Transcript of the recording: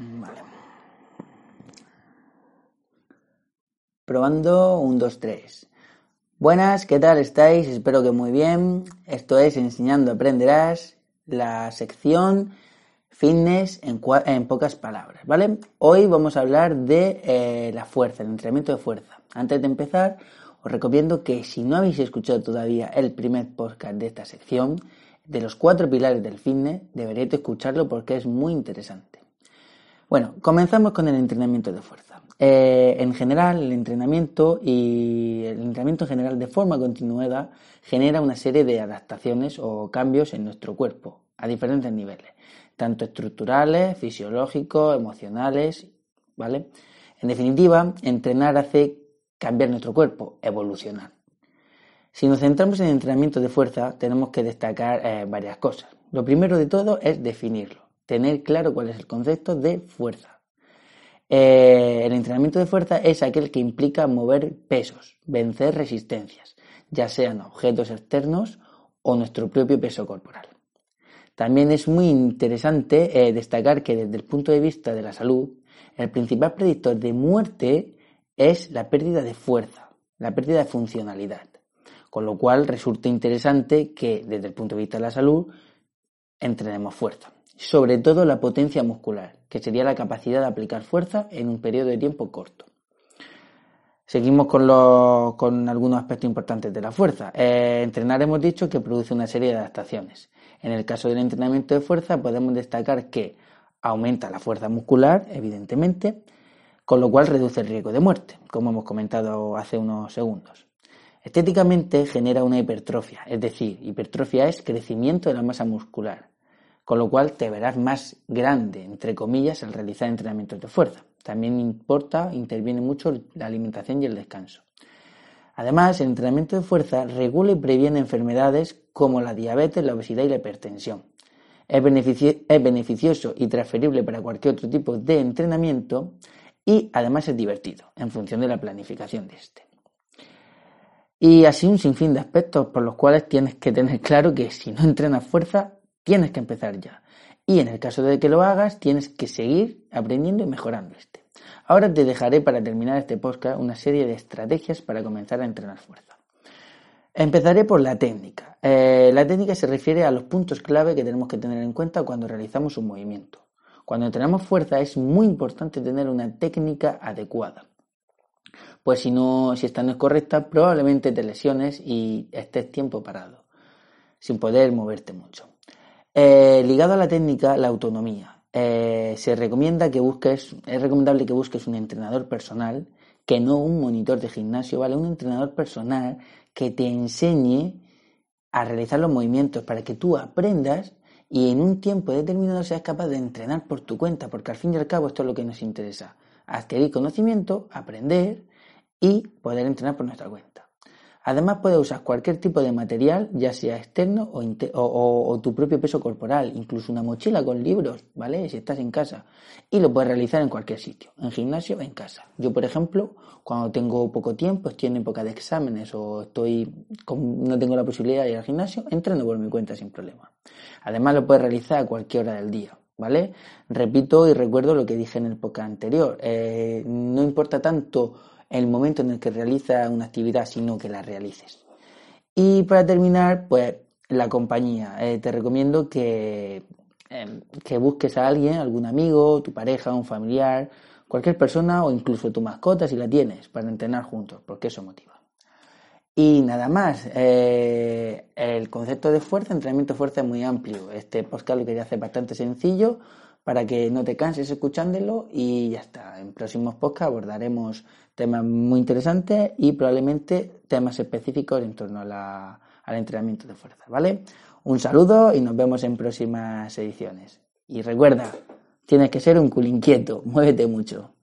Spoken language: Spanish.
Vale. Probando un, 2, 3. Buenas, ¿qué tal estáis? Espero que muy bien. Esto es Enseñando Aprenderás, la sección fitness en, en pocas palabras, ¿vale? Hoy vamos a hablar de eh, la fuerza, el entrenamiento de fuerza. Antes de empezar, os recomiendo que si no habéis escuchado todavía el primer podcast de esta sección, de los cuatro pilares del fitness, deberíais escucharlo porque es muy interesante. Bueno, comenzamos con el entrenamiento de fuerza. Eh, en general, el entrenamiento y el entrenamiento en general de forma continuada genera una serie de adaptaciones o cambios en nuestro cuerpo a diferentes niveles, tanto estructurales, fisiológicos, emocionales, ¿vale? En definitiva, entrenar hace cambiar nuestro cuerpo, evolucionar. Si nos centramos en el entrenamiento de fuerza, tenemos que destacar eh, varias cosas. Lo primero de todo es definirlo tener claro cuál es el concepto de fuerza. Eh, el entrenamiento de fuerza es aquel que implica mover pesos, vencer resistencias, ya sean objetos externos o nuestro propio peso corporal. También es muy interesante eh, destacar que desde el punto de vista de la salud, el principal predictor de muerte es la pérdida de fuerza, la pérdida de funcionalidad. Con lo cual resulta interesante que desde el punto de vista de la salud entrenemos fuerza sobre todo la potencia muscular, que sería la capacidad de aplicar fuerza en un periodo de tiempo corto. Seguimos con, algunos aspectos importantes de la fuerza. Eh, entrenar hemos dicho que produce una serie de adaptaciones. En el caso del entrenamiento de fuerza podemos destacar que aumenta la fuerza muscular, evidentemente, con lo cual reduce el riesgo de muerte, como hemos comentado hace unos segundos. Estéticamente genera una hipertrofia, es decir, hipertrofia es crecimiento de la masa muscular con lo cual te verás más grande, entre comillas, al realizar entrenamientos de fuerza. También importa, interviene mucho la alimentación y el descanso. Además, el entrenamiento de fuerza regula y previene enfermedades como la diabetes, la obesidad y la hipertensión. Es, beneficioso y transferible para cualquier otro tipo de entrenamiento y además es divertido en función de la planificación de este. Y así un sinfín de aspectos por los cuales tienes que tener claro que si no entrenas fuerza Tienes que empezar ya. Y en el caso de que lo hagas, tienes que seguir aprendiendo y mejorando este. Ahora te dejaré para terminar este podcast una serie de estrategias para comenzar a entrenar fuerza. Empezaré por la técnica. Eh, la técnica se refiere a los puntos clave que tenemos que tener en cuenta cuando realizamos un movimiento. Cuando entrenamos fuerza es muy importante tener una técnica adecuada. Pues si no, si esta no es correcta, probablemente te lesiones y estés tiempo parado, sin poder moverte mucho. Eh, ligado a la técnica, la autonomía. Eh, se recomienda que busques, es recomendable que busques un entrenador personal, que no un monitor de gimnasio, ¿vale? Un entrenador personal que te enseñe a realizar los movimientos para que tú aprendas y en un tiempo determinado seas capaz de entrenar por tu cuenta, porque al fin y al cabo esto es lo que nos interesa, adquirir conocimiento, aprender y poder entrenar por nuestra cuenta. Además puedes usar cualquier tipo de material, ya sea externo o, tu propio peso corporal, incluso una mochila con libros, ¿vale? Si estás en casa. Y lo puedes realizar en cualquier sitio, en gimnasio o en casa. Yo, por ejemplo, cuando tengo poco tiempo, estoy en época de exámenes o estoy no tengo la posibilidad de ir al gimnasio, entreno por mi cuenta sin problema. Además lo puedes realizar a cualquier hora del día. ¿Vale? Repito y recuerdo lo que dije en el podcast anterior. Eh, no importa tanto el momento en el que realizas una actividad, sino que la realices. Y para terminar, pues la compañía. Eh, te recomiendo que, em, que busques a alguien, algún amigo, tu pareja, un familiar, cualquier persona o incluso tu mascota si la tienes para entrenar juntos, porque eso motiva. Y nada más, eh, el concepto de fuerza, entrenamiento de fuerza es muy amplio. Este podcast lo quería hacer bastante sencillo para que no te canses escuchándolo y ya está. En próximos podcasts abordaremos temas muy interesantes y probablemente temas específicos en torno al entrenamiento de fuerza, ¿vale? Un saludo y nos vemos en próximas ediciones. Y recuerda, tienes que ser un culo inquieto, muévete mucho.